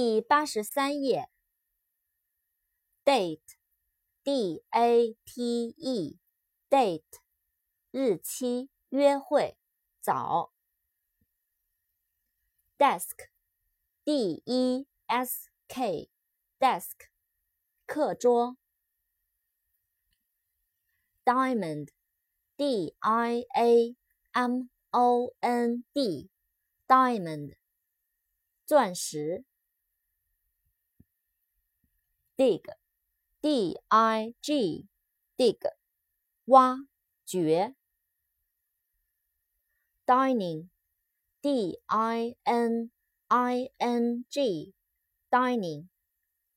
第八十三页。date，d-a-t-e，date，日期，约会，早。desk，d-e-s-k，desk，课桌。diamond，d-i-a-m-o-n-d，diamond，钻石。dig，d-i-g，dig，挖掘。dining，d-i-n-i-n-g，dining，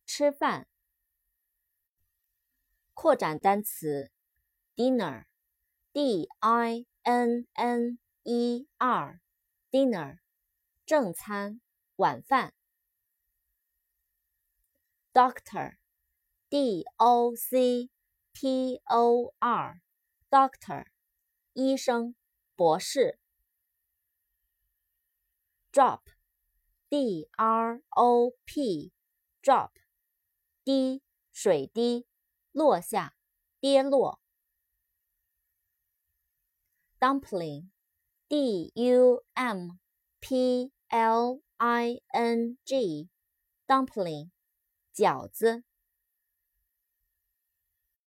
吃饭。扩展单词，dinner，d-i-n-n-e-r，dinner，正餐，晚饭。doctor，d-o-c-t-o-r，doctor，医生，博士。drop，d-r-o-p，drop，滴，水滴，落下，跌落。dumpling，d-u-m-p-l-i-n-g，dumpling。 饺子。